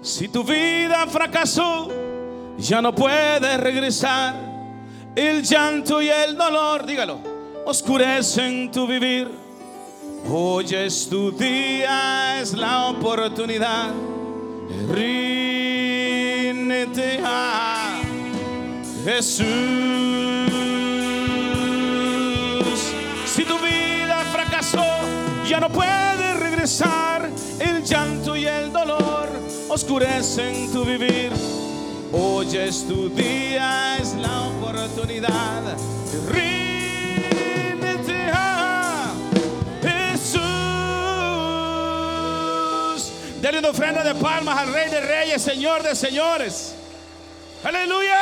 Si tu vida fracasó, ya no puedes regresar. El llanto y el dolor, dígalo, oscurecen tu vivir. Hoy es tu día, es la oportunidad. Ríndete a Jesús. Si tu vida fracasó, ya no puedes regresar. El llanto y el dolor oscurecen tu vivir. Hoy es tu día, es la oportunidad. Ríndete a Jesús. Denle una ofrenda de palmas al Rey de Reyes, Señor de Señores. Aleluya.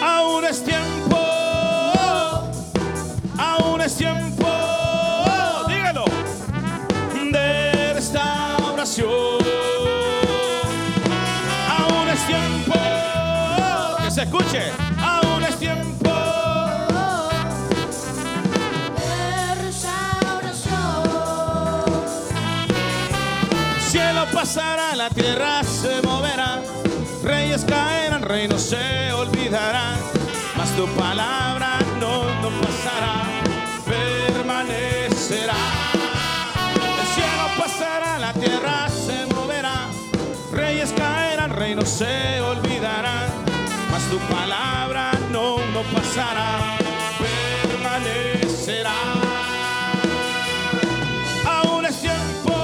Aún es tiempo. Es tiempo. Dígalo. De restauración. Aún es tiempo. Que se escuche. Aún es tiempo. Cielo pasará, la tierra se moverá. Reyes caerán, reinos se olvidarán. Mas tu palabra no, no pasará, permanecerá. El cielo pasará, la tierra se moverá. Reyes caerán, reinos se olvidarán. Mas tu palabra no, no pasará, permanecerá. Aún es tiempo.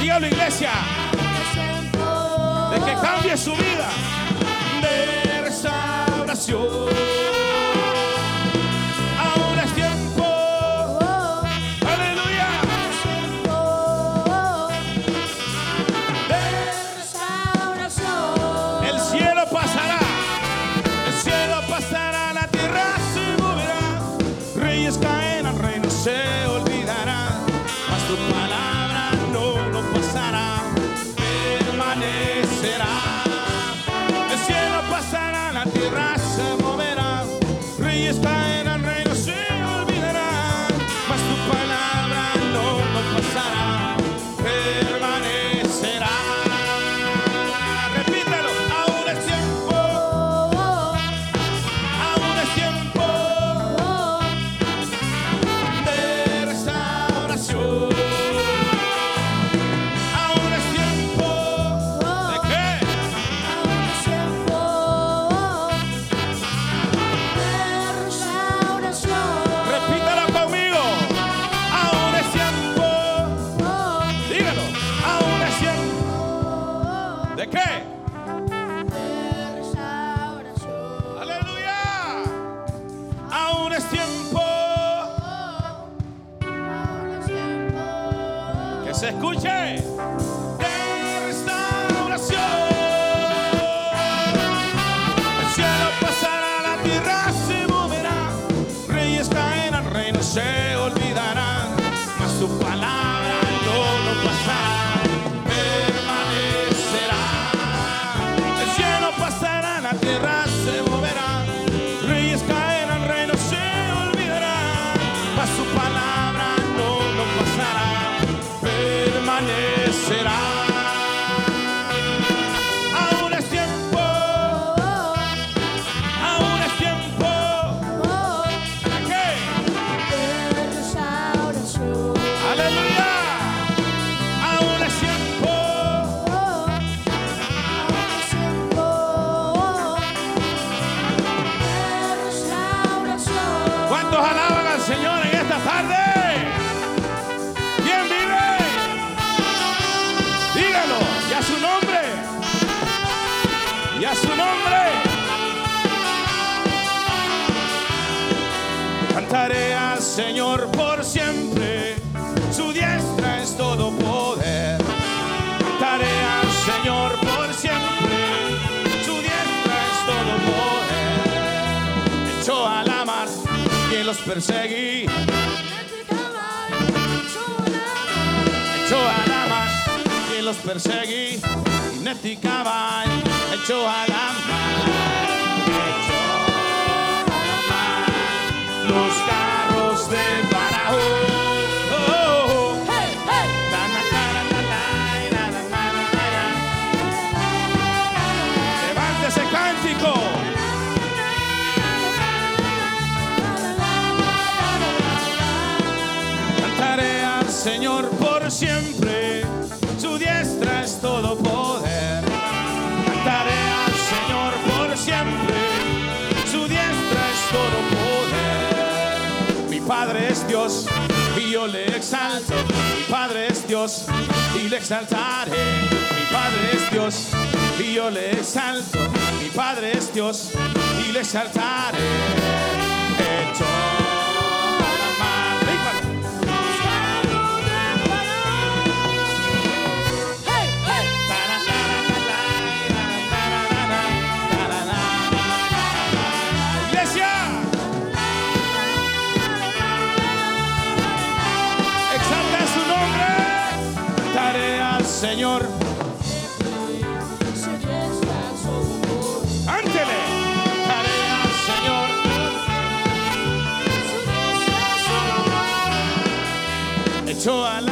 Dígalo, iglesia. De que cambie su vida. De restauración. Señor por siempre, su diestra es todo poder. Cantaré al Señor por siempre, su diestra es todo poder. Mi Padre es Dios y yo le exalto. Mi Padre es Dios y le exaltaré. Mi Padre es Dios y yo le exalto. Mi Padre es Dios y le exaltaré. Hecho Ochoa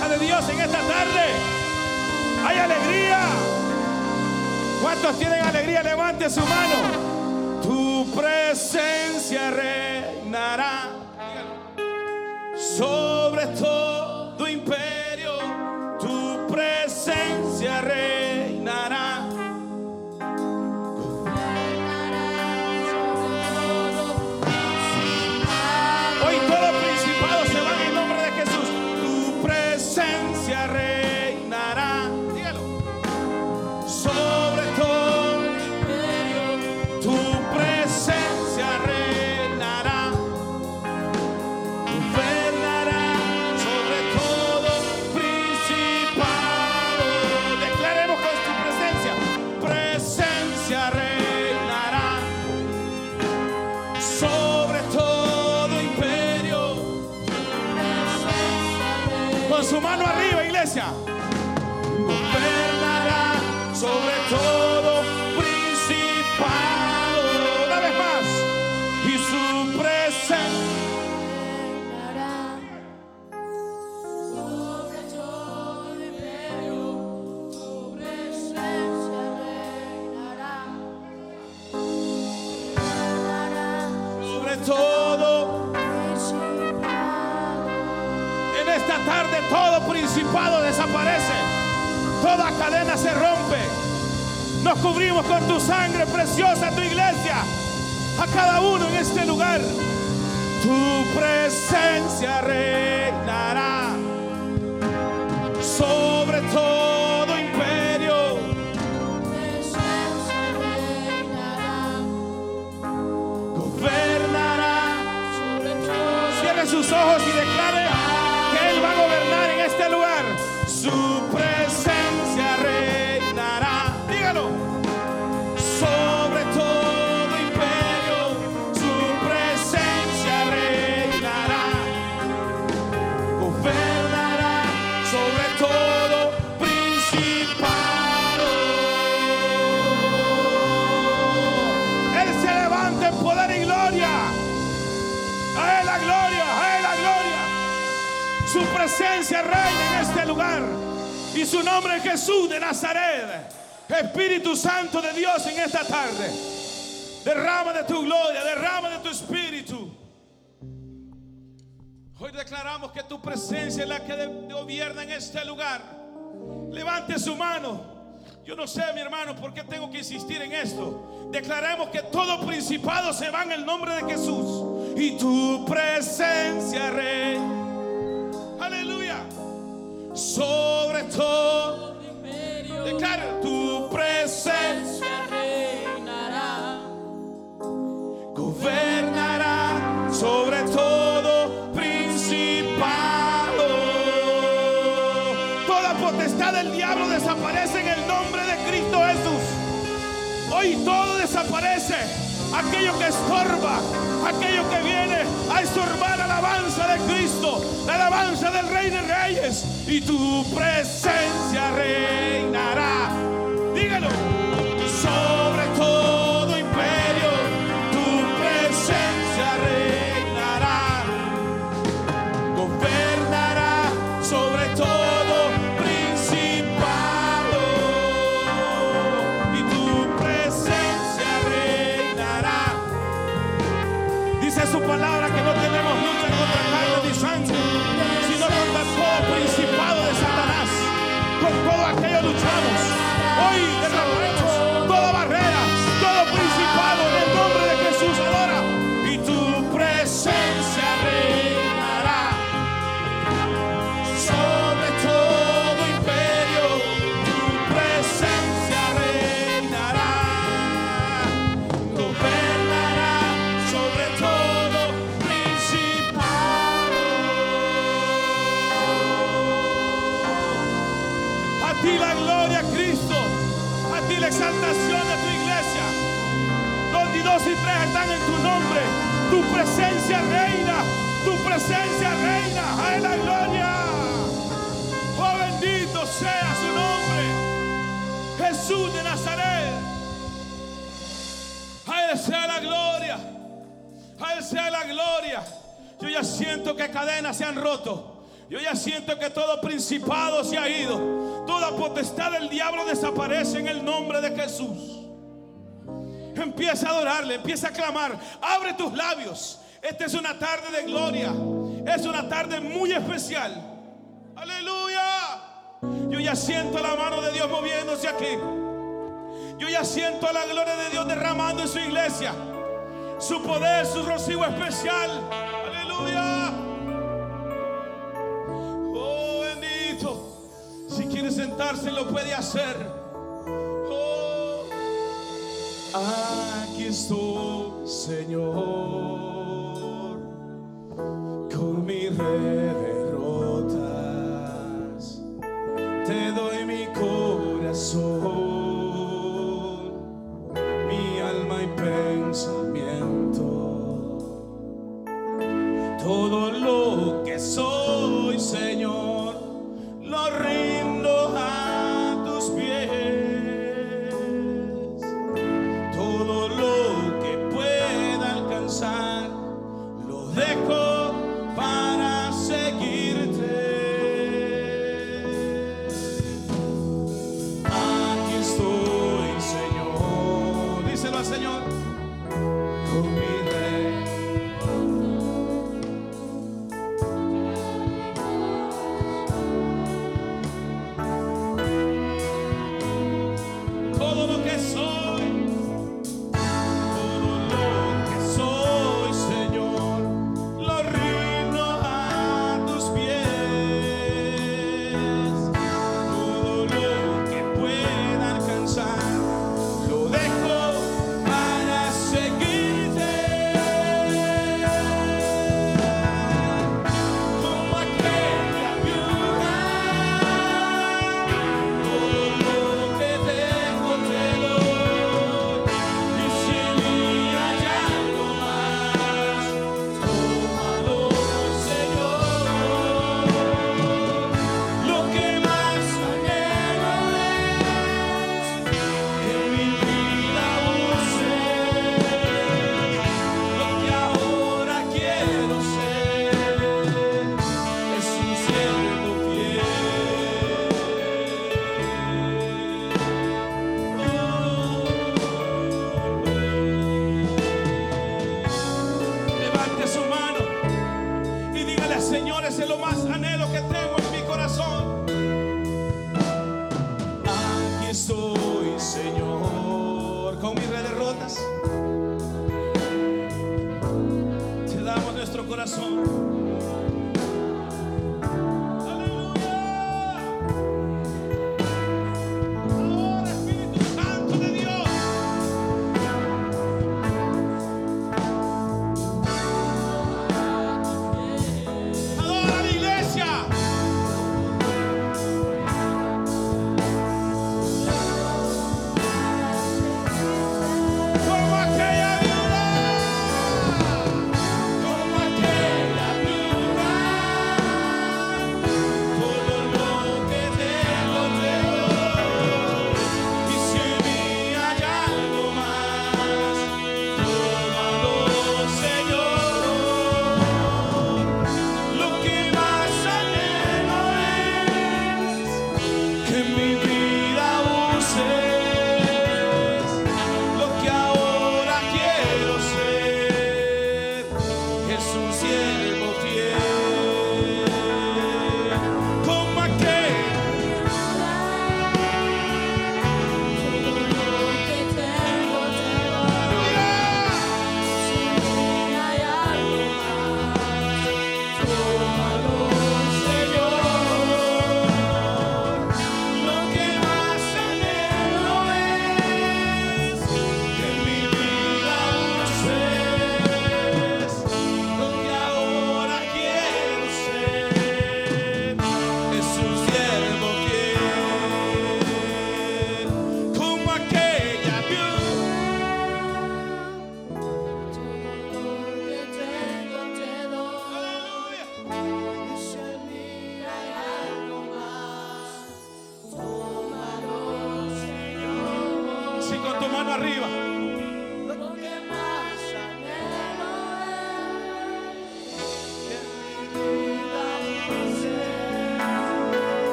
de Dios en esta tarde. Hay alegría. ¿Cuántos tienen alegría? Levante su mano. Tu presencia reinará se rompe. Nos cubrimos con tu sangre preciosa, tu iglesia. A cada uno en este lugar. Tu presencia reinará sobre todo imperio. Gobernará. sobre todo Cierre sus ojos y declare que Él va a gobernar en este lugar. Su Y su nombre es Jesús de Nazaret. Espíritu Santo de Dios en esta tarde. Derrama de tu gloria, derrama de tu espíritu. Hoy declaramos que tu presencia es la que gobierna en este lugar. Levante su mano. Yo no sé, mi hermano, por qué tengo que insistir en esto. Declaremos que todo principado se va en el nombre de Jesús. Y tu presencia, Rey. Aleluya. Sobre Declara tu presencia. reinará Gobernará sobre todo principado. Toda potestad del diablo desaparece en el nombre de Cristo Jesús. Hoy todo desaparece. Aquello que estorba, aquello que viene a estorbar la alabanza de Cristo, la alabanza del Rey de Reyes. Y tu presencia reinará. De Nazaret. A Él sea la gloria. A Él sea la gloria. Yo ya siento que cadenas se han roto. Yo ya siento que todo principado se ha ido. Toda potestad del diablo desaparece en el nombre de Jesús. Empieza a adorarle, empieza a clamar. Abre tus labios. Esta es una tarde de gloria. Es una tarde muy especial. Aleluya. Yo ya siento la mano de Dios moviéndose aquí. Yo ya siento la gloria de Dios derramando en su iglesia. Su poder, su rocío especial. Aleluya. Oh, bendito. Si quiere sentarse, lo puede hacer. Oh. Aquí estoy, Señor, con mi rey.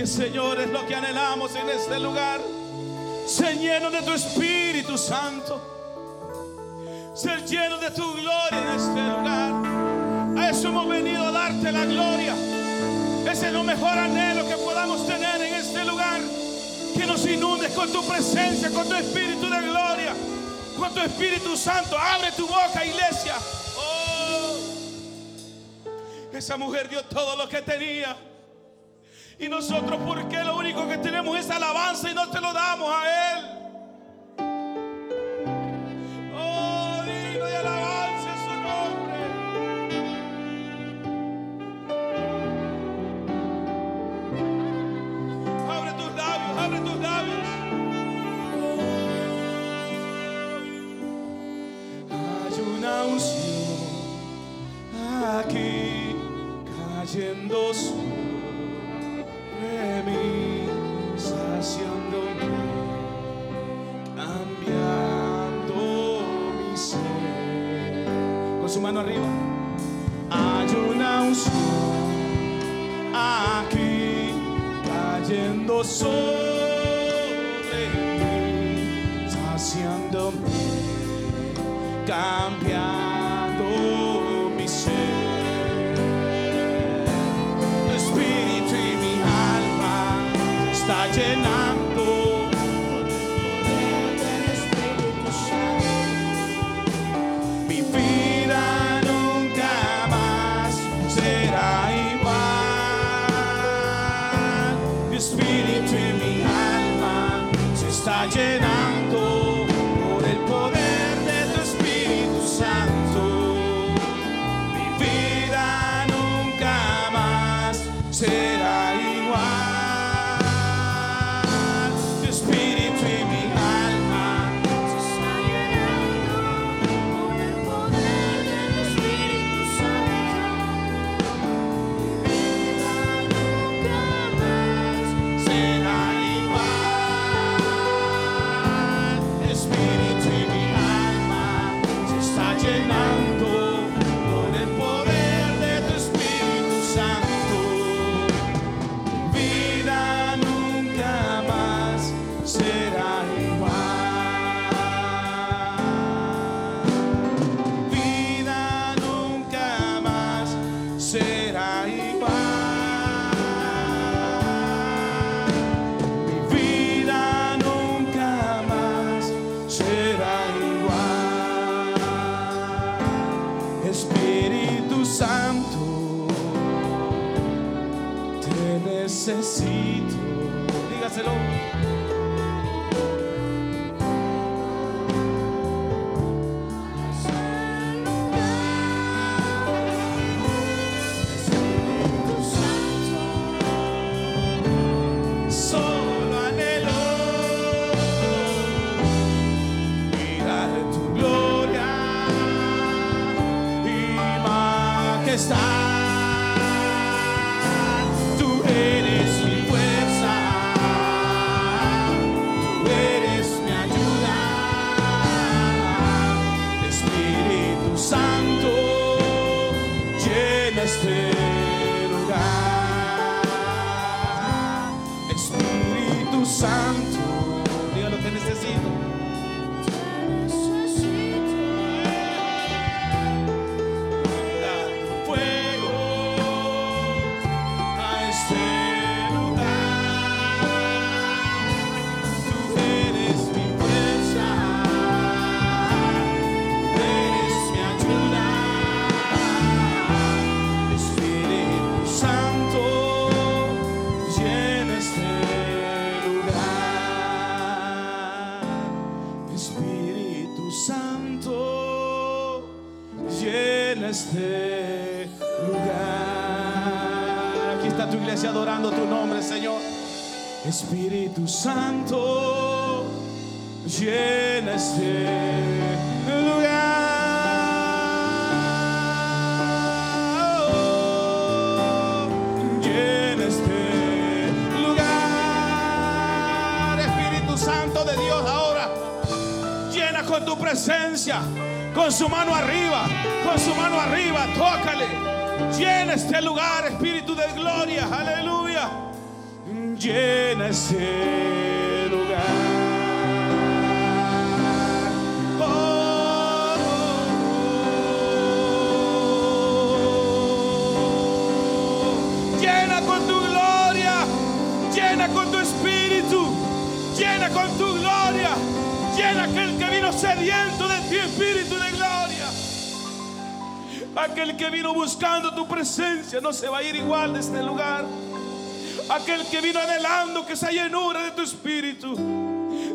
El Señor es lo que anhelamos en este lugar, ser lleno de tu Espíritu Santo, ser lleno de tu gloria en este lugar. A eso hemos venido a darte la gloria. Ese es lo mejor anhelo que podamos tener en este lugar. Que nos inundes con tu presencia, con tu Espíritu de gloria, con tu Espíritu Santo. Abre tu boca, iglesia. Oh, esa mujer dio todo lo que tenía. Y nosotros, porque lo único que tenemos es alabanza y no te lo damos a Él? Oh, digno de alabanza es su nombre. Abre tus labios, abre tus labios. Hay una unción aquí cayendo sobre su mano arriba. Hay una unción aquí cayendo sobre mí, saciándome, cambiando Te necesito. Con su mano arriba. Con su mano arriba. Tócale. Llena este lugar, Espíritu de gloria. Aleluya. Llena este Aquel que vino buscando tu presencia no se va a ir igual de este lugar. Aquel que vino anhelando que esa llenura de tu espíritu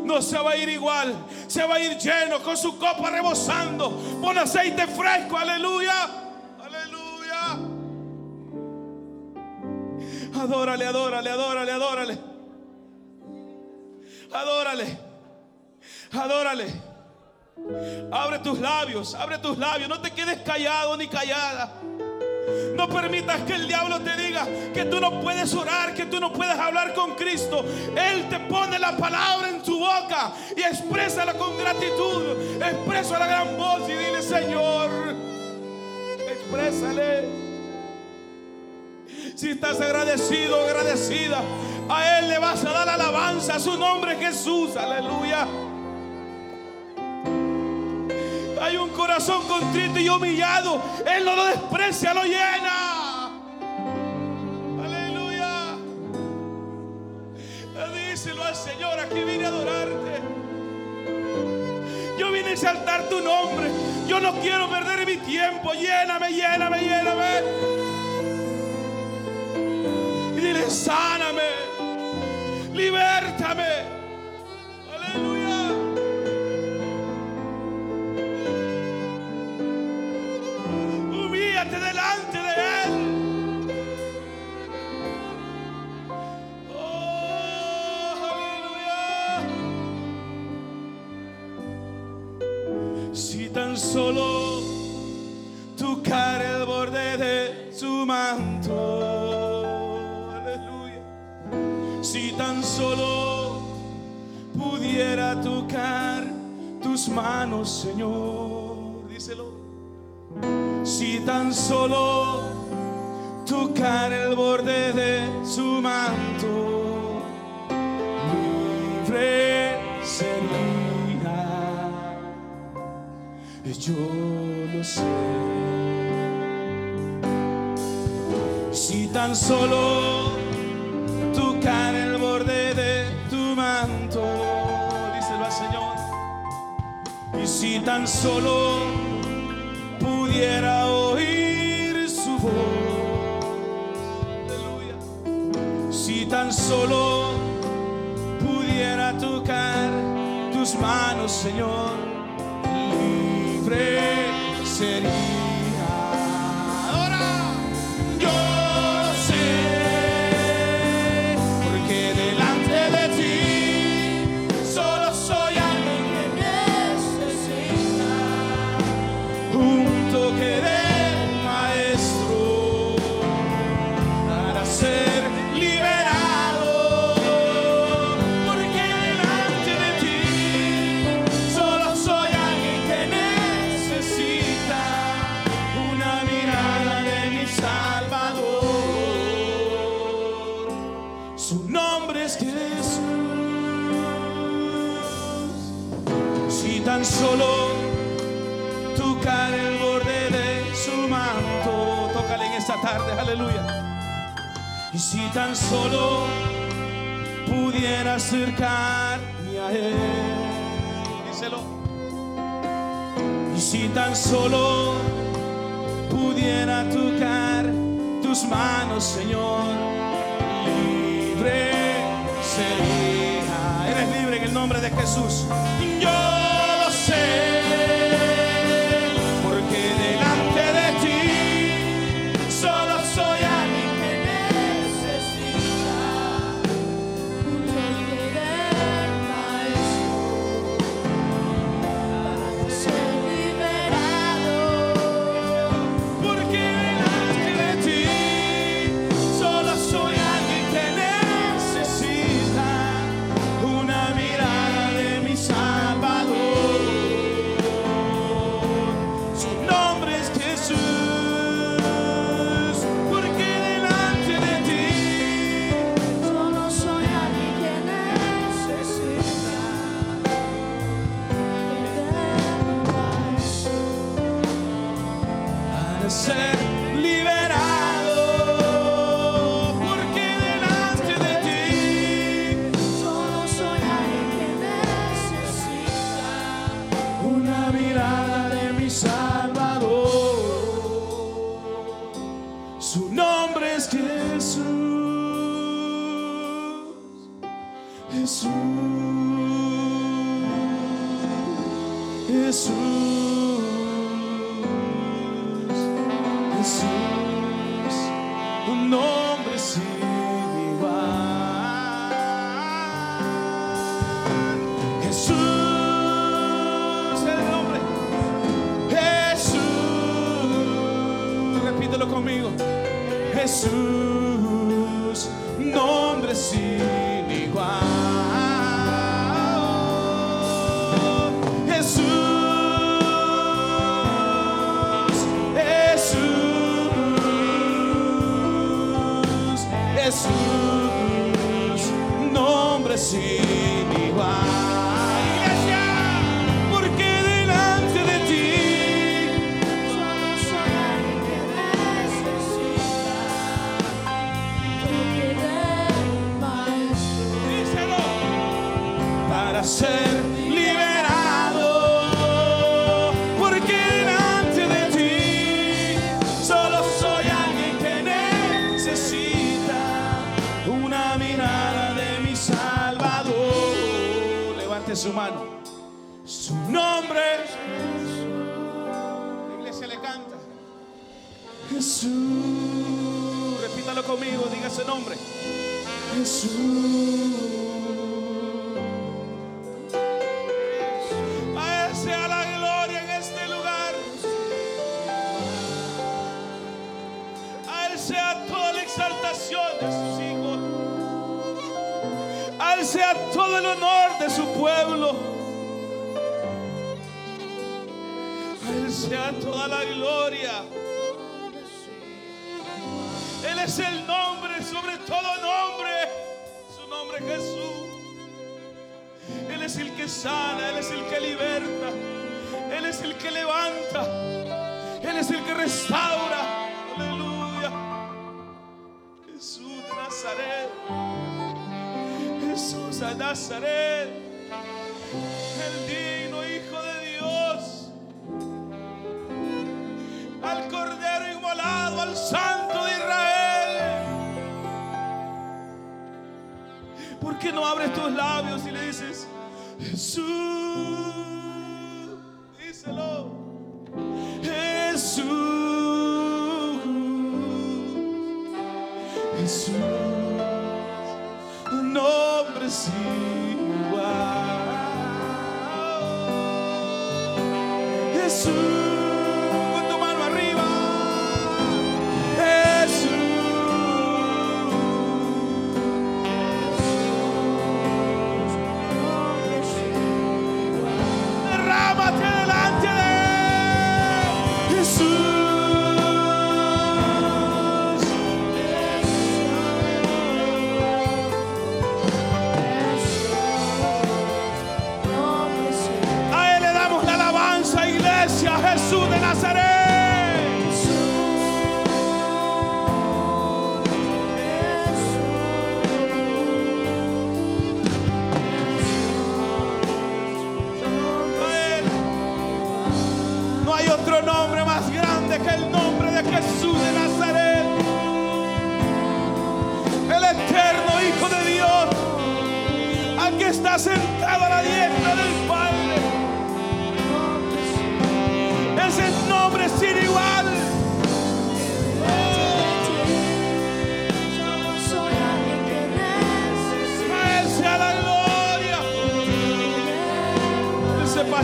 no se va a ir igual. Se va a ir lleno con su copa rebosando. Pon aceite fresco. Aleluya. Aleluya. Adórale, adórale, adórale, adórale. Adórale. Adórale. Abre tus labios, abre tus labios. No te quedes callado ni callada. No permitas que el diablo te diga que tú no puedes orar, que tú no puedes hablar con Cristo. Él te pone la palabra en tu boca y exprésala con gratitud. Expresa la gran voz y dile, Señor, exprésale. Si estás agradecido agradecida, a Él le vas a dar alabanza. A su nombre Jesús. Aleluya. Hay un corazón contrito y humillado. Él no lo desprecia, lo llena. Aleluya. Díselo al Señor, aquí vine a adorarte. Yo vine a exaltar tu nombre. Yo no quiero perder mi tiempo. Lléname, lléname, lléname. Y dile, sáname. Libértame. Solo pudiera tocar tus manos, Señor. Díselo. Si tan solo tocar el borde de su manto, libre sería. Yo lo sé. Si tan solo si tan solo pudiera oír su voz. Si tan solo pudiera tocar tus manos, Señor, libre sería. Aleluya. Y si tan solo pudiera acercarme a Él, díselo. Y si tan solo pudiera tocar tus manos, Señor, libre sería. Eres libre en el nombre de Jesús. Yo ese nombre. Jesús. A Él sea la gloria en este lugar. A Él sea toda la exaltación de sus hijos. A Él sea todo el honor de su pueblo. A Él sea toda la gloria. Él es el nombre que sana, Él es el que liberta, Él es el que levanta, Él es el que restaura. Aleluya. Jesús de Nazaret, Jesús de Nazaret, el digno Hijo de Dios, al Cordero inmolado, al Santo de Israel. ¿Por qué no abres tus labios y le dices, Jesús?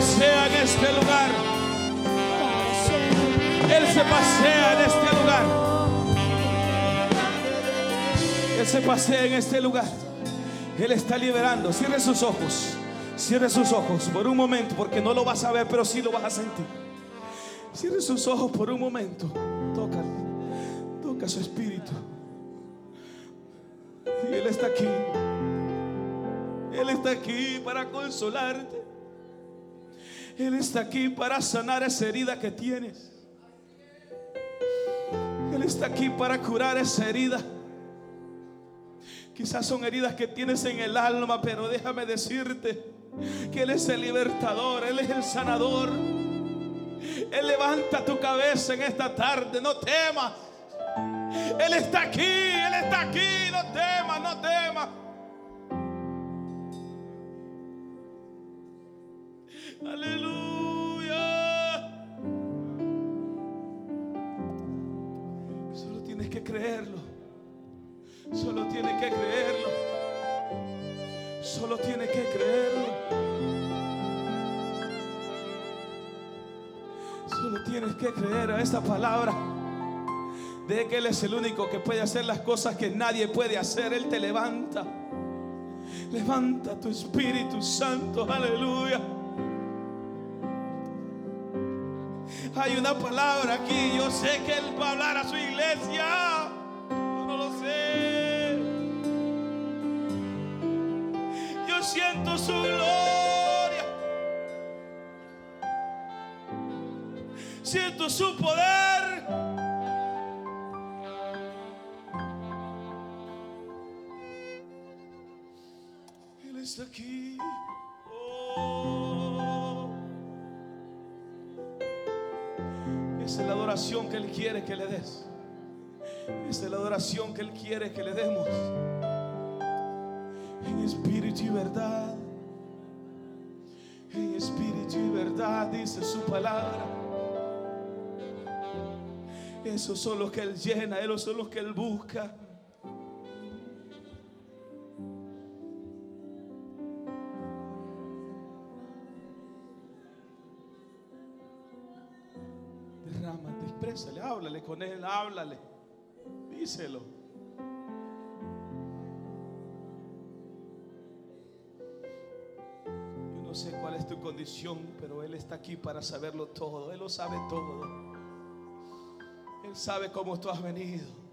Pasea en este lugar. Él se pasea en este lugar. Él se pasea en este lugar. Él está liberando. Cierre sus ojos. Cierre sus ojos por un momento, porque no lo vas a ver, pero sí lo vas a sentir. Cierre sus ojos por un momento. Tócale. Toca su espíritu. Y Él está aquí. Él está aquí para consolarte. Él está aquí para sanar esa herida que tienes. Él está aquí para curar esa herida. Quizás son heridas que tienes en el alma, pero déjame decirte que Él es el libertador, Él es el sanador. Él levanta tu cabeza en esta tarde, no temas. Él está aquí, Él está aquí, no temas, no temas. Aleluya. Solo tienes que creerlo. Solo tienes que creerlo. Solo tienes que creerlo. Solo tienes que creer a esta palabra de que Él es el único que puede hacer las cosas que nadie puede hacer. Él te levanta. Levanta tu Espíritu Santo. Aleluya. Hay una palabra aquí. Yo sé que Él va a hablar a su iglesia. Yo no lo sé. Yo siento su gloria. Siento su poder. Esa es la adoración que Él quiere que le des. Esa es la adoración que Él quiere que le demos. En espíritu y verdad. En espíritu y verdad dice su palabra. Esos son los que Él llena, esos son los que Él busca. Háblale con Él, háblale. Díselo. Yo no sé cuál es tu condición, pero Él está aquí para saberlo todo. Él lo sabe todo. Él sabe cómo tú has venido.